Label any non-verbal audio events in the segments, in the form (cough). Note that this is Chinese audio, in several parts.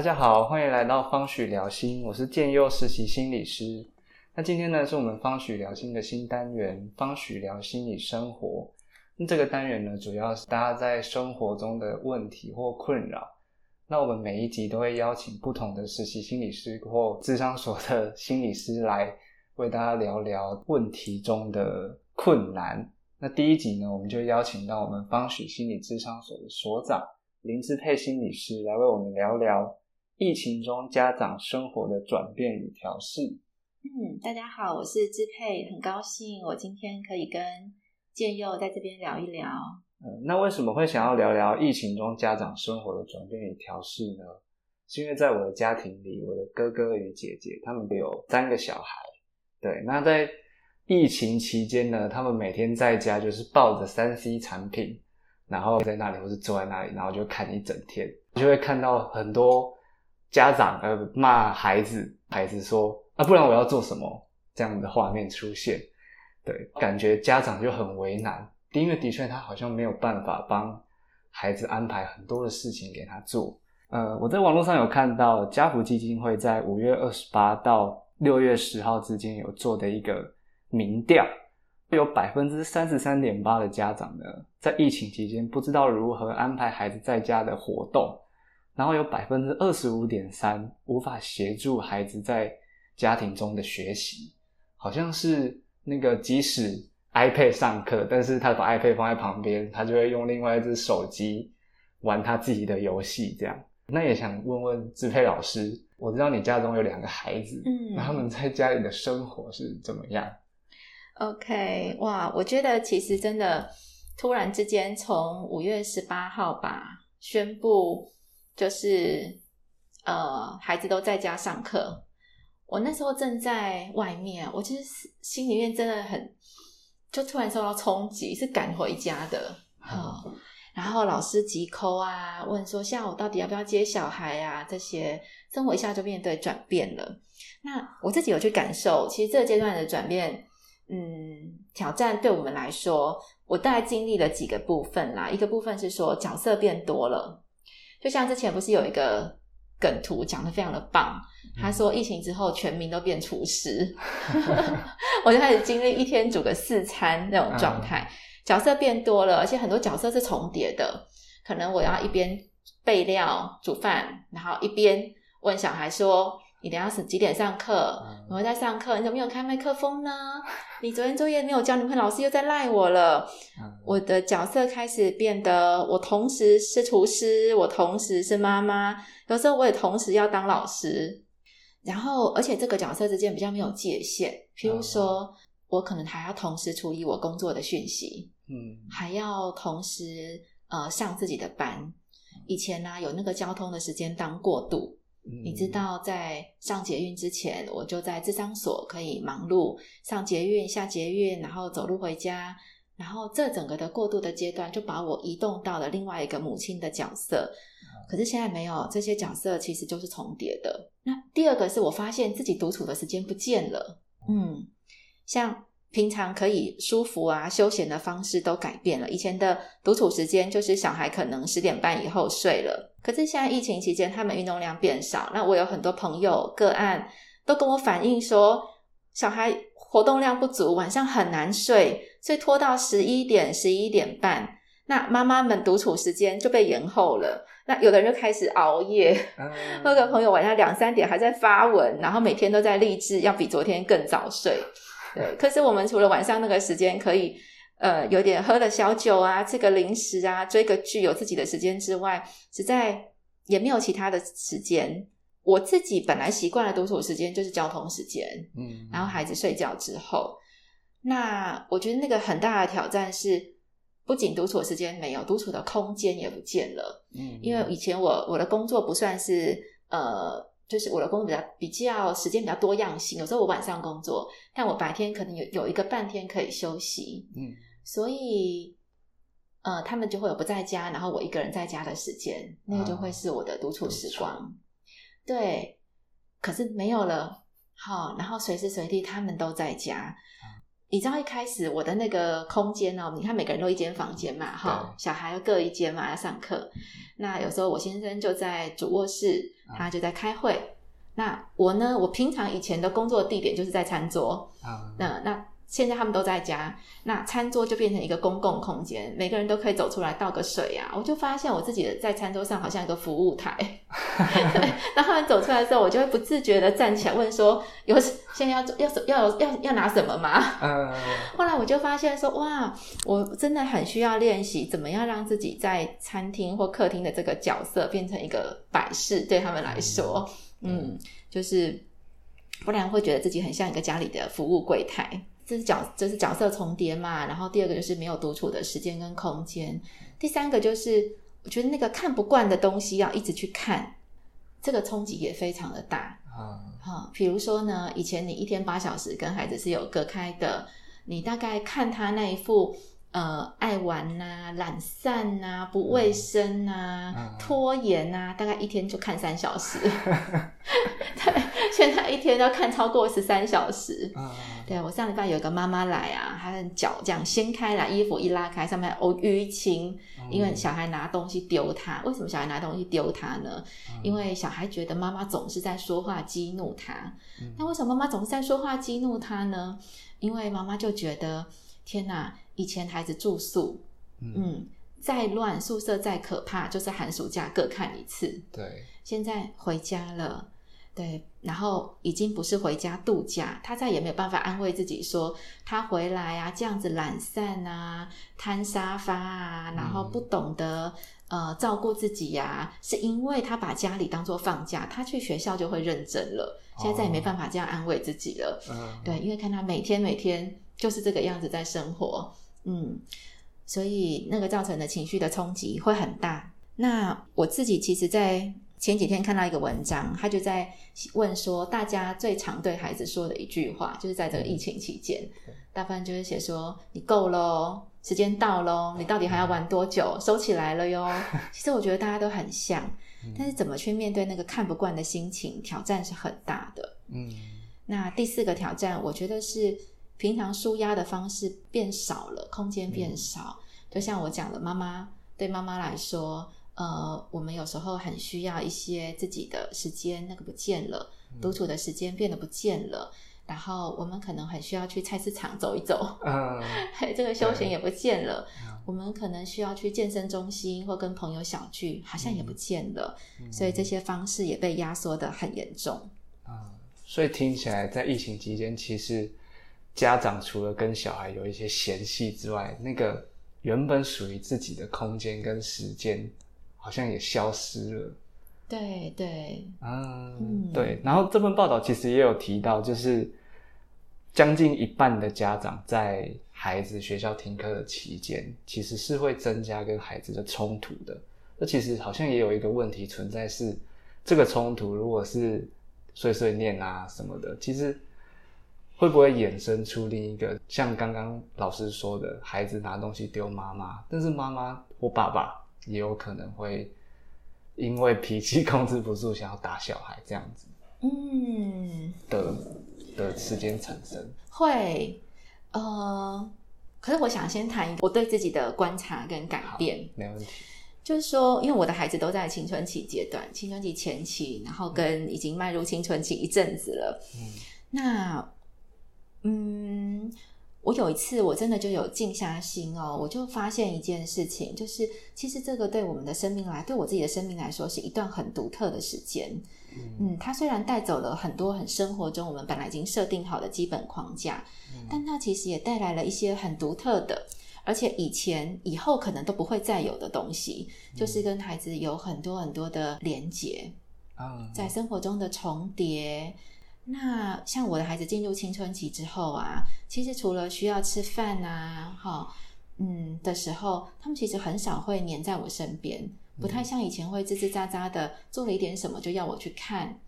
大家好，欢迎来到方许聊心，我是建佑实习心理师。那今天呢，是我们方许聊心的新单元——方许聊心理生活。那这个单元呢，主要是大家在生活中的问题或困扰。那我们每一集都会邀请不同的实习心理师或智商所的心理师来为大家聊聊问题中的困难。那第一集呢，我们就邀请到我们方许心理智商所的所长林志佩心理师来为我们聊聊疫情中家长生活的转变与调试。嗯，大家好，我是支配，很高兴我今天可以跟建佑在这边聊一聊。嗯，那为什么会想要聊聊疫情中家长生活的转变与调试呢？是因为在我的家庭里，我的哥哥与姐姐他们都有三个小孩。对，那在疫情期间呢，他们每天在家就是抱着三 C 产品，然后在那里或是坐在那里，然后就看一整天，就会看到很多家长呃骂孩子，孩子说啊，不然我要做什么这样的画面出现。对，感觉家长就很为难。因为的确，他好像没有办法帮孩子安排很多的事情给他做。呃，我在网络上有看到家福基金会在五月二十八到六月十号之间有做的一个民调，有百分之三十三点八的家长呢，在疫情期间不知道如何安排孩子在家的活动，然后有百分之二十五点三无法协助孩子在家庭中的学习，好像是那个即使。iPad 上课，但是他把 iPad 放在旁边，他就会用另外一只手机玩他自己的游戏。这样，那也想问问志佩老师，我知道你家中有两个孩子，嗯，那他们在家里的生活是怎么样？OK，哇，我觉得其实真的突然之间，从五月十八号吧宣布，就是呃，孩子都在家上课。我那时候正在外面，我其实心里面真的很。就突然受到冲击，是赶回家的。好，然后老师急扣啊，问说下午到底要不要接小孩啊？这些生活一下就面对转变了。那我自己有去感受，其实这个阶段的转变，嗯，挑战对我们来说，我大概经历了几个部分啦。一个部分是说角色变多了，就像之前不是有一个。梗图讲的非常的棒，他说疫情之后全民都变厨师，(laughs) 我就开始经历一天煮个四餐那种状态，角色变多了，而且很多角色是重叠的，可能我要一边备料煮饭，然后一边问小孩说。你等下是几点上课？我在上课，你怎么没有开麦克风呢？你昨天作业没有交，你们老师又在赖我了。我的角色开始变得，我同时是厨师，我同时是妈妈，有时候我也同时要当老师。然后，而且这个角色之间比较没有界限。譬如说，我可能还要同时处理我工作的讯息，嗯，还要同时呃上自己的班。以前呢，有那个交通的时间当过渡。你知道，在上捷运之前，我就在智商所可以忙碌上捷运、下捷运，然后走路回家，然后这整个的过渡的阶段，就把我移动到了另外一个母亲的角色。可是现在没有这些角色，其实就是重叠的。那第二个是我发现自己独处的时间不见了，嗯，像。平常可以舒服啊、休闲的方式都改变了。以前的独处时间就是小孩可能十点半以后睡了，可是现在疫情期间，他们运动量变少。那我有很多朋友个案都跟我反映说，小孩活动量不足，晚上很难睡，所以拖到十一点、十一点半，那妈妈们独处时间就被延后了。那有的人就开始熬夜，(laughs) 那个朋友晚上两三点还在发文，然后每天都在励志要比昨天更早睡。对，可是我们除了晚上那个时间可以，呃，有点喝了小酒啊，吃个零食啊，追个剧，有自己的时间之外，实在也没有其他的时间。我自己本来习惯了独处时间就是交通时间，嗯，然后孩子睡觉之后，那我觉得那个很大的挑战是，不仅独处时间没有，独处的空间也不见了，嗯，因为以前我我的工作不算是呃。就是我的工作比较比较时间比较多样性，有时候我晚上工作，但我白天可能有有一个半天可以休息，嗯，所以呃，他们就会有不在家，然后我一个人在家的时间，那个就会是我的独处时光，对。可是没有了，好，然后随时随地他们都在家，你知道一开始我的那个空间呢、你看每个人都一间房间嘛，哈，小孩各一间嘛，要上课。那有时候我先生就在主卧室，他就在开会。那我呢，我平常以前的工作地点就是在餐桌，啊，那那现在他们都在家，那餐桌就变成一个公共空间，每个人都可以走出来倒个水啊。我就发现我自己的在餐桌上好像一个服务台，对。当他们走出来的时候，我就会不自觉的站起来问说：“有现在要要要要要拿什么吗？”嗯，(laughs) 后来我就发现说：“哇，我真的很需要练习怎么样让自己在餐厅或客厅的这个角色变成一个摆饰，对他们来说，嗯，就是不然会觉得自己很像一个家里的服务柜台。”这是角，这是角色重叠嘛？然后第二个就是没有独处的时间跟空间。第三个就是我觉得那个看不惯的东西要一直去看，这个冲击也非常的大。啊，哈，比如说呢，以前你一天八小时跟孩子是有隔开的，你大概看他那一副呃爱玩呐、懒散呐、不卫生呐、拖延呐，大概一天就看三小时。(laughs) 对，现在一天要看超过十三小时。对我上礼拜有个妈妈来啊，她的脚这样掀开来，衣服一拉开，上面哦淤青，因为小孩拿东西丢她。为什么小孩拿东西丢她呢？因为小孩觉得妈妈总是在说话激怒他。那为什么妈妈总是在说话激怒他呢？因为妈妈就觉得天哪，以前孩子住宿，嗯，再乱，宿舍再可怕，就是寒暑假各看一次。对，现在回家了。对，然后已经不是回家度假，他再也没有办法安慰自己说他回来啊，这样子懒散啊，瘫沙发啊，然后不懂得呃照顾自己呀，是因为他把家里当做放假，他去学校就会认真了，现在再也没办法这样安慰自己了。嗯，对，因为看他每天每天就是这个样子在生活，嗯，所以那个造成的情绪的冲击会很大。那我自己其实，在前几天看到一个文章，他就在问说，大家最常对孩子说的一句话，就是在这个疫情期间，大部分就是写说：“你够喽，时间到喽，你到底还要玩多久？收起来了哟。”其实我觉得大家都很像，但是怎么去面对那个看不惯的心情，挑战是很大的。嗯，那第四个挑战，我觉得是平常舒压的方式变少了，空间变少。就像我讲的，妈妈对妈妈来说。呃，我们有时候很需要一些自己的时间，那个不见了，独处的时间变得不见了。然后我们可能很需要去菜市场走一走，嗯，(laughs) 这个休闲也不见了。我们可能需要去健身中心或跟朋友小聚，好像也不见了。所以这些方式也被压缩的很严重。啊，所以听起来在疫情期间，其实家长除了跟小孩有一些嫌隙之外，那个原本属于自己的空间跟时间。好像也消失了，对对，嗯，对。然后这份报道其实也有提到，就是将近一半的家长在孩子学校停课的期间，其实是会增加跟孩子的冲突的。那其实好像也有一个问题存在，是这个冲突如果是碎碎念啊什么的，其实会不会衍生出另一个像刚刚老师说的，孩子拿东西丢妈妈，但是妈妈或爸爸。也有可能会因为脾气控制不住，想要打小孩这样子，嗯，的的时间产生会，呃，可是我想先谈一个我对自己的观察跟改变，没问题。就是说，因为我的孩子都在青春期阶段，青春期前期，然后跟已经迈入青春期一阵子了，嗯，那，嗯。我有一次，我真的就有静下心哦，我就发现一件事情，就是其实这个对我们的生命来，对我自己的生命来说，是一段很独特的时间。嗯，它虽然带走了很多很生活中我们本来已经设定好的基本框架，但它其实也带来了一些很独特的，而且以前以后可能都不会再有的东西，就是跟孩子有很多很多的连结啊，在生活中的重叠。那像我的孩子进入青春期之后啊，其实除了需要吃饭啊，哈，嗯的时候，他们其实很少会黏在我身边，不太像以前会吱吱喳喳的，做了一点什么就要我去看，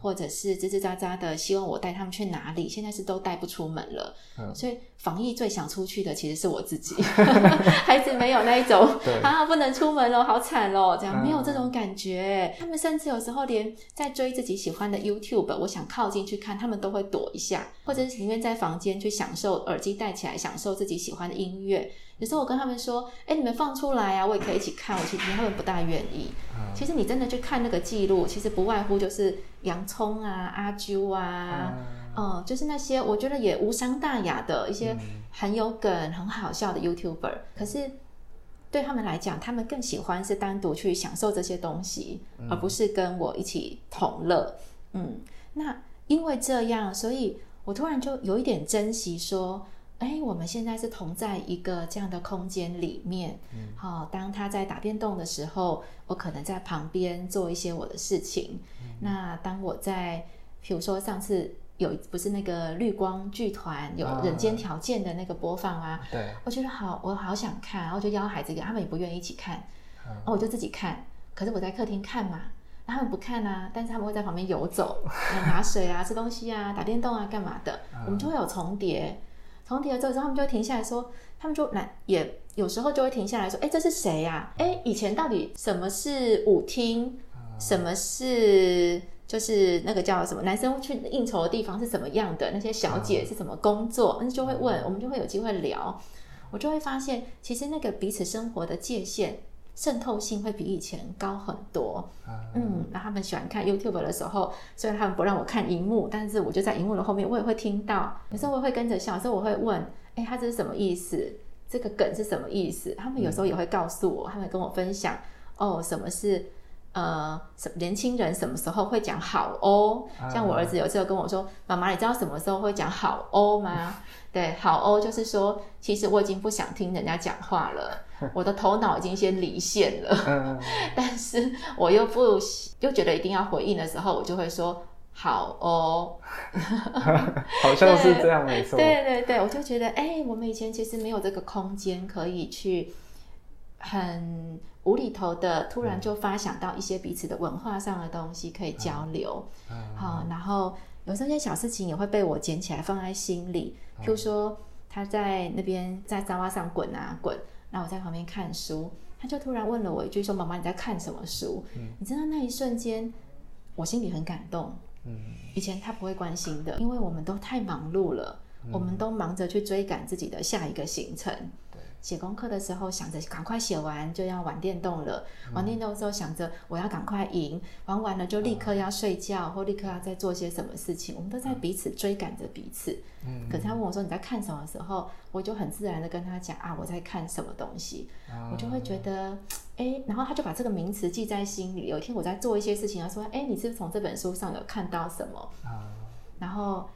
或者是吱吱喳喳的希望我带他们去哪里，现在是都带不出门了。所以防疫最想出去的其实是我自己，(laughs) 孩子没有那一种 (laughs) 啊不能出门了，好惨哦，这样没有这种感觉。他们甚至有时候连在追自己喜欢的 YouTube，我想靠近去看，他们都会躲一下，或者是宁愿在房间去享受耳机戴起来，享受自己喜欢的音乐。有时候我跟他们说：“哎，你们放出来啊，我也可以一起看。”我其实他们不大愿意。其实你真的去看那个记录，其实不外乎就是洋葱啊、阿啾啊，嗯，就是那些我觉得也无伤大雅的一些很有梗、很好笑的 YouTuber。可是对他们来讲，他们更喜欢是单独去享受这些东西，而不是跟我一起同乐。嗯，那因为这样，所以我突然就有一点珍惜说。哎，我们现在是同在一个这样的空间里面。好，当他在打电动的时候，我可能在旁边做一些我的事情。那当我在，比如说上次有不是那个绿光剧团有人间条件的那个播放啊，对，我觉得好，我好想看，然后就邀孩子，他们也不愿意一起看，然后我就自己看。可是我在客厅看嘛，他们不看啊，但是他们会在旁边游走，(laughs) 拿水啊、吃东西啊、打电动啊、干嘛的，我们就会有重叠。重叠了之后，他们就会停下来说，他们就来也有时候就会停下来说，哎，这是谁呀？哎，以前到底什么是舞厅？什么是就是那个叫什么男生去应酬的地方是什么样的？那些小姐是怎么工作？那就会问，我们就会有机会聊，我就会发现，其实那个彼此生活的界限。渗透性会比以前高很多，嗯，那他们喜欢看 YouTube 的时候，虽然他们不让我看荧幕，但是我就在荧幕的后面，我也会听到，有时候我会跟着笑，有时候我会问，哎，他这是什么意思？这个梗是什么意思？他们有时候也会告诉我，他们跟我分享，哦，什么是呃，什年轻人什么时候会讲好哦？像我儿子有时候跟我说，妈妈，你知道什么时候会讲好哦吗？(laughs) 对，好哦，就是说，其实我已经不想听人家讲话了。(laughs) 我的头脑已经先离线了，(laughs) 但是我又不又觉得一定要回应的时候，我就会说好哦，好像是这样没错。对对对，我就觉得哎，我们以前其实没有这个空间可以去很无厘头的，突然就发想到一些彼此的文化上的东西可以交流。好，然后有时候一些小事情也会被我捡起来放在心里，譬如说他在那边在沙发上滚啊滚。那我在旁边看书，他就突然问了我一句，说：“妈妈，你在看什么书？”你知道那一瞬间，我心里很感动。嗯，以前他不会关心的，因为我们都太忙碌了，我们都忙着去追赶自己的下一个行程。写功课的时候想着赶快写完就要玩电动了，玩电动的时候想着我要赶快赢，玩完了就立刻要睡觉或立刻要再做些什么事情，我们都在彼此追赶着彼此。嗯，可是他问我说你在看什么时候，我就很自然的跟他讲啊我在看什么东西，我就会觉得哎，然后他就把这个名词记在心里。有一天我在做一些事情，他说哎，你是不是从这本书上有看到什么？然后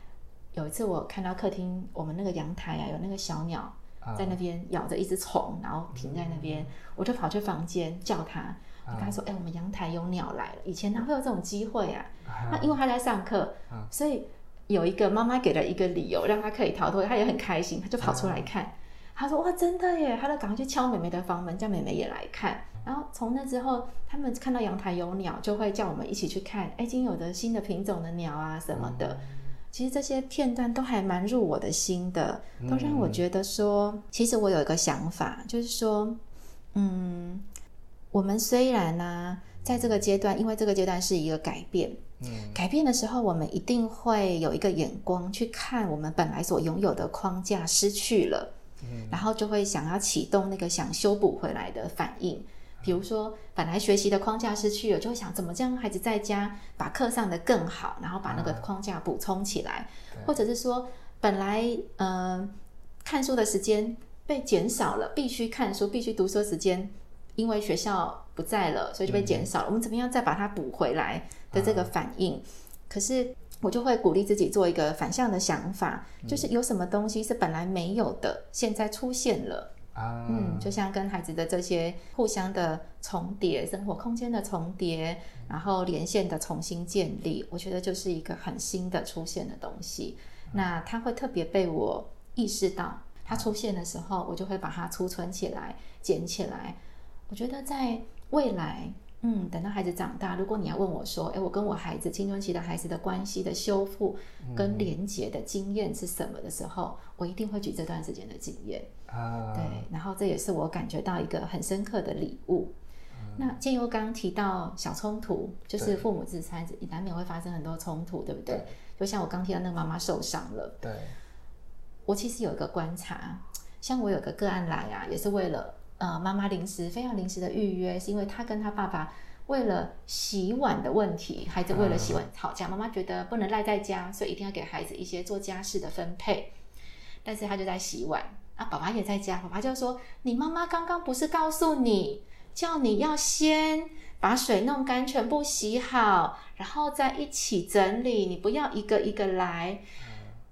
有一次我看到客厅我们那个阳台啊有那个小鸟。在那边咬着一只虫，然后停在那边，我就跑去房间叫他，我跟他说：“哎，我们阳台有鸟来了。”以前哪会有这种机会啊？那因为他在上课，所以有一个妈妈给了一个理由，让他可以逃脱，他也很开心，他就跑出来看。他说：“哇，真的耶！”他就赶快去敲妹妹的房门，叫妹妹也来看。然后从那之后，他们看到阳台有鸟，就会叫我们一起去看。哎，今有的新的品种的鸟啊什么的。其实这些片段都还蛮入我的心的，都让我觉得说，其实我有一个想法，就是说，嗯，我们虽然呢，在这个阶段，因为这个阶段是一个改变，嗯，改变的时候，我们一定会有一个眼光去看我们本来所拥有的框架失去了，嗯，然后就会想要启动那个想修补回来的反应。比如说，本来学习的框架失去了，就会想怎么让孩子在家把课上的更好，然后把那个框架补充起来，或者是说，本来嗯看书的时间被减少了，必须看书、必须读书时间，因为学校不在了，所以就被减少了。我们怎么样再把它补回来的这个反应？可是我就会鼓励自己做一个反向的想法，就是有什么东西是本来没有的，现在出现了。嗯，就像跟孩子的这些互相的重叠，生活空间的重叠，然后连线的重新建立，我觉得就是一个很新的出现的东西。那它会特别被我意识到，它出现的时候，我就会把它储存起来、捡起来。我觉得在未来，嗯，等到孩子长大，如果你要问我说，哎，我跟我孩子青春期的孩子的关系的修复跟连结的经验是什么的时候，我一定会举这段时间的经验啊。对，然后这也是我感觉到一个很深刻的礼物。那建优刚刚提到小冲突，就是父母之间难免会发生很多冲突，对不对？就像我刚提到那个妈妈受伤了，对。我其实有一个观察，像我有个个案来啊，也是为了呃妈妈临时非要临时的预约，是因为他跟他爸爸为了洗碗的问题，孩子为了洗碗吵架，妈妈觉得不能赖在家，所以一定要给孩子一些做家事的分配，但是他就在洗碗，啊，爸爸也在家，爸爸就说：“你妈妈刚刚不是告诉你？”叫你要先把水弄干，全部洗好，然后再一起整理。你不要一个一个来。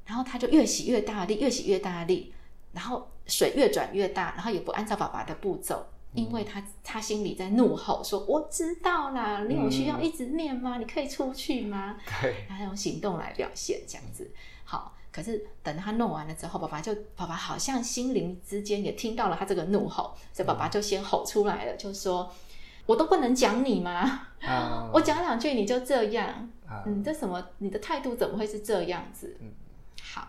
然后他就越洗越大力，越洗越大力，然后水越转越大，然后也不按照爸爸的步骤，因为他他心里在怒吼说：“我知道啦，你有需要一直念吗？你可以出去吗？”对，他用行动来表现这样子。好，可是等他弄完了之后，爸爸就爸爸好像心灵之间也听到了他这个怒吼，所以爸爸就先吼出来了，就说：“我都不能讲你吗？(laughs) 我讲两句你就这样？嗯，这什么？你的态度怎么会是这样子？”嗯，好，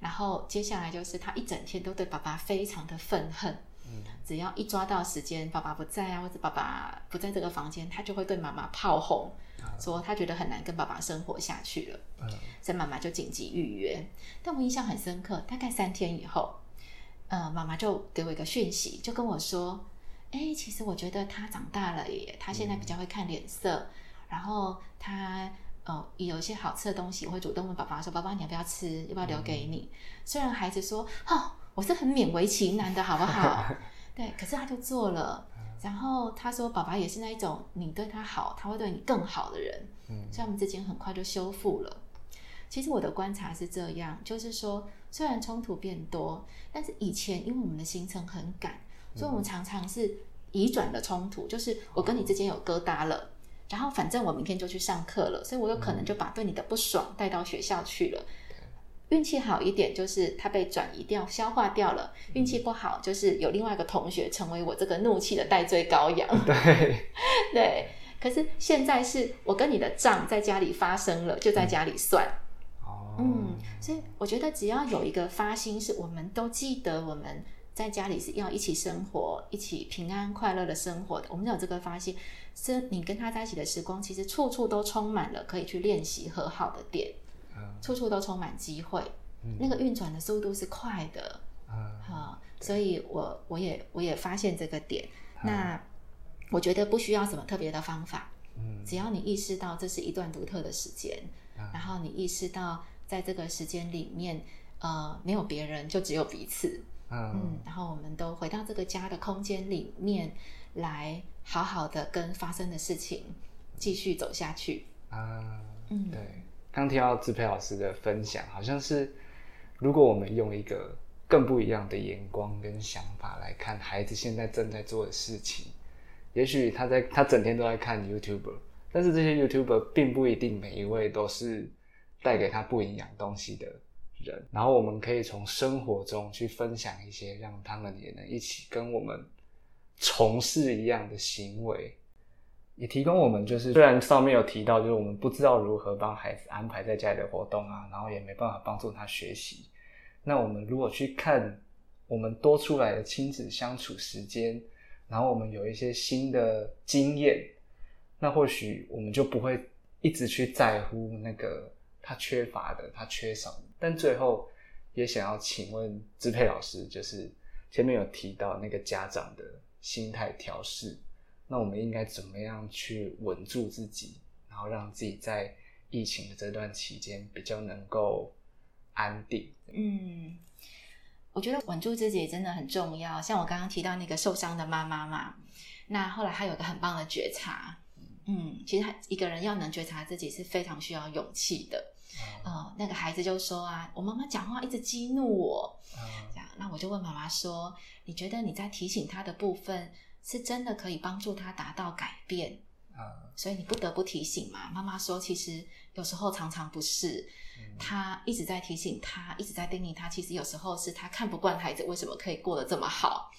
然后接下来就是他一整天都对爸爸非常的愤恨。嗯，只要一抓到时间，爸爸不在啊，或者爸爸不在这个房间，他就会对妈妈炮轰。说他觉得很难跟爸爸生活下去了，所以妈妈就紧急预约。但我印象很深刻，大概三天以后，呃，妈妈就给我一个讯息，就跟我说：“哎，其实我觉得他长大了耶，他现在比较会看脸色，然后他呃有一些好吃的东西，我会主动问爸爸说：‘爸爸，你要不要吃？要不要留给你？’虽然孩子说：‘哦，我是很勉为其难的，好不好？’ (laughs) (laughs) 对，可是他就做了。”然后他说：“爸爸也是那一种，你对他好，他会对你更好的人。”嗯，所以他们之间很快就修复了。其实我的观察是这样，就是说，虽然冲突变多，但是以前因为我们的行程很赶，所以我们常常是移转的冲突，就是我跟你之间有疙瘩了，然后反正我明天就去上课了，所以我有可能就把对你的不爽带到学校去了。运气好一点，就是它被转移掉、消化掉了；运气不好，就是有另外一个同学成为我这个怒气的代罪羔羊。(laughs) 对对，可是现在是我跟你的账在家里发生了，就在家里算。哦，嗯，所以我觉得只要有一个发心，是我们都记得我们在家里是要一起生活、一起平安快乐的生活的。我们有这个发心，是你跟他在一起的时光，其实处处都充满了可以去练习和好的点。处处都充满机会，那个运转的速度是快的，好，所以我我也我也发现这个点。那我觉得不需要什么特别的方法，嗯，只要你意识到这是一段独特的时间，然后你意识到在这个时间里面，呃，没有别人，就只有彼此，嗯，然后我们都回到这个家的空间里面来，好好的跟发生的事情继续走下去，啊，嗯，对。刚听到志佩老师的分享，好像是如果我们用一个更不一样的眼光跟想法来看孩子现在正在做的事情，也许他在他整天都在看 YouTube，但是这些 YouTube 并不一定每一位都是带给他不营养东西的人。然后我们可以从生活中去分享一些，让他们也能一起跟我们从事一样的行为。也提供我们，就是虽然上面有提到，就是我们不知道如何帮孩子安排在家里的活动啊，然后也没办法帮助他学习。那我们如果去看我们多出来的亲子相处时间，然后我们有一些新的经验，那或许我们就不会一直去在乎那个他缺乏的、他缺少。但最后也想要请问支配老师，就是前面有提到那个家长的心态调试。那我们应该怎么样去稳住自己，然后让自己在疫情的这段期间比较能够安定？嗯，我觉得稳住自己真的很重要。像我刚刚提到那个受伤的妈妈嘛，那后来她有个很棒的觉察。嗯，其实他一个人要能觉察自己是非常需要勇气的。呃，那个孩子就说啊，我妈妈讲话一直激怒我。这样，那我就问妈妈说，你觉得你在提醒他的部分？是真的可以帮助他达到改变，所以你不得不提醒嘛。妈妈说，其实有时候常常不是，他一直在提醒他，一直在叮咛他。其实有时候是他看不惯孩子为什么可以过得这么好，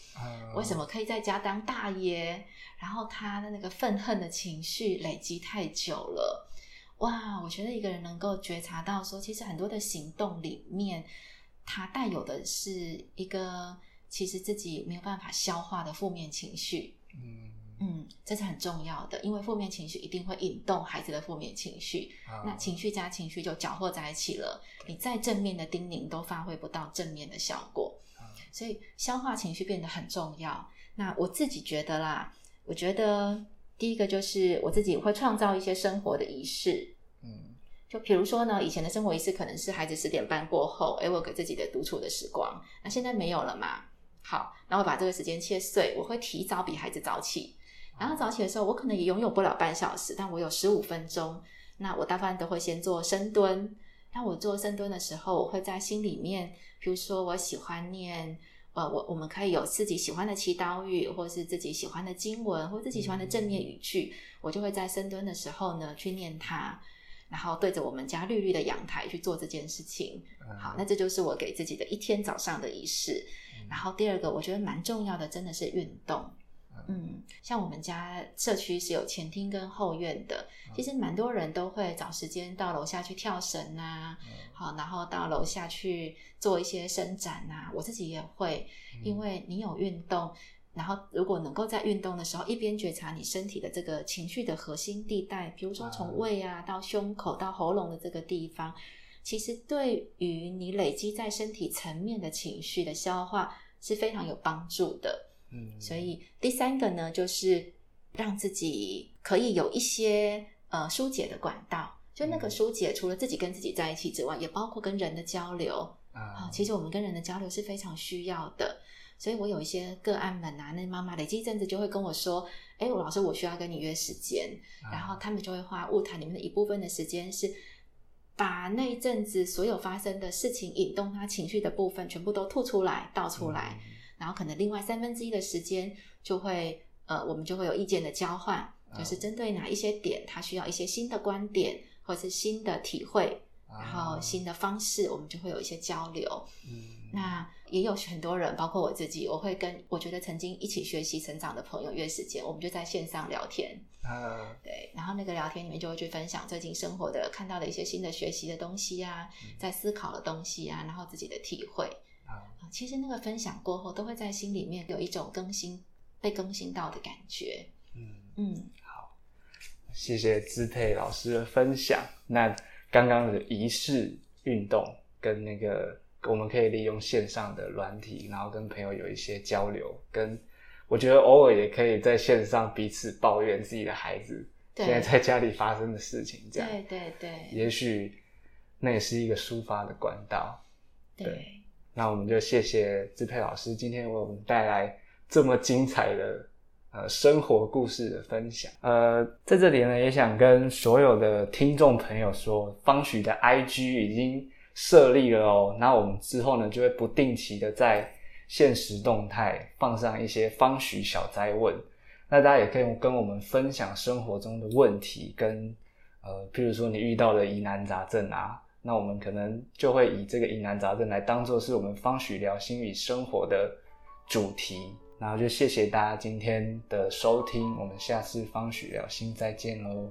为什么可以在家当大爷，然后他的那个愤恨的情绪累积太久了。哇，我觉得一个人能够觉察到说，其实很多的行动里面，他带有的是一个其实自己没有办法消化的负面情绪。嗯嗯，这是很重要的，因为负面情绪一定会引动孩子的负面情绪。那情绪加情绪就搅和在一起了，你再正面的叮咛都发挥不到正面的效果。所以消化情绪变得很重要。那我自己觉得啦，我觉得。第一个就是我自己会创造一些生活的仪式，嗯，就比如说呢，以前的生活仪式可能是孩子十点半过后，哎，我给自己的独处的时光，那现在没有了嘛？好，那我把这个时间切碎，我会提早比孩子早起，然后早起的时候，我可能也拥有不了半小时，但我有十五分钟，那我大部分都会先做深蹲，那我做深蹲的时候，我会在心里面，比如说我喜欢念。呃，我我们可以有自己喜欢的祈祷语，或是自己喜欢的经文，或自己喜欢的正面语句，我就会在深蹲的时候呢去念它，然后对着我们家绿绿的阳台去做这件事情。好，那这就是我给自己的一天早上的仪式。然后第二个，我觉得蛮重要的，真的是运动。嗯，像我们家社区是有前厅跟后院的，其实蛮多人都会找时间到楼下去跳绳啊，好，然后到楼下去做一些伸展啊。我自己也会，因为你有运动，然后如果能够在运动的时候一边觉察你身体的这个情绪的核心地带，比如说从胃啊到胸口到喉咙的这个地方，其实对于你累积在身体层面的情绪的消化是非常有帮助的。嗯，所以第三个呢，就是让自己可以有一些呃疏解的管道。就那个疏解，除了自己跟自己在一起之外，也包括跟人的交流啊。其实我们跟人的交流是非常需要的。所以我有一些个案们啊，那妈妈累积一阵子就会跟我说：“哎，我老师，我需要跟你约时间。”然后他们就会花物谈里面的一部分的时间，是把那一阵子所有发生的事情引动他情绪的部分，全部都吐出来、倒出来。然后可能另外三分之一的时间就会，呃，我们就会有意见的交换，就是针对哪一些点，他需要一些新的观点或是新的体会，然后新的方式，我们就会有一些交流。嗯，那也有很多人，包括我自己，我会跟我觉得曾经一起学习成长的朋友约时间，我们就在线上聊天。啊，对，然后那个聊天里面就会去分享最近生活的看到的一些新的学习的东西啊，在思考的东西啊，然后自己的体会。啊其实那个分享过后，都会在心里面有一种更新、被更新到的感觉。嗯嗯，好，谢谢资佩老师的分享。那刚刚的仪式运动跟那个，我们可以利用线上的软体，然后跟朋友有一些交流。跟我觉得偶尔也可以在线上彼此抱怨自己的孩子现在在家里发生的事情。这样对对对，也许那也是一个抒发的管道。对。那我们就谢谢志佩老师今天为我们带来这么精彩的呃生活故事的分享。呃，在这里呢，也想跟所有的听众朋友说，方许的 IG 已经设立了哦。那我们之后呢，就会不定期的在现实动态放上一些方许小灾问。那大家也可以跟我们分享生活中的问题，跟呃，譬如说你遇到的疑难杂症啊。那我们可能就会以这个疑难杂症来当做是我们方许聊心理生活的主题，然后就谢谢大家今天的收听，我们下次方许聊心再见喽。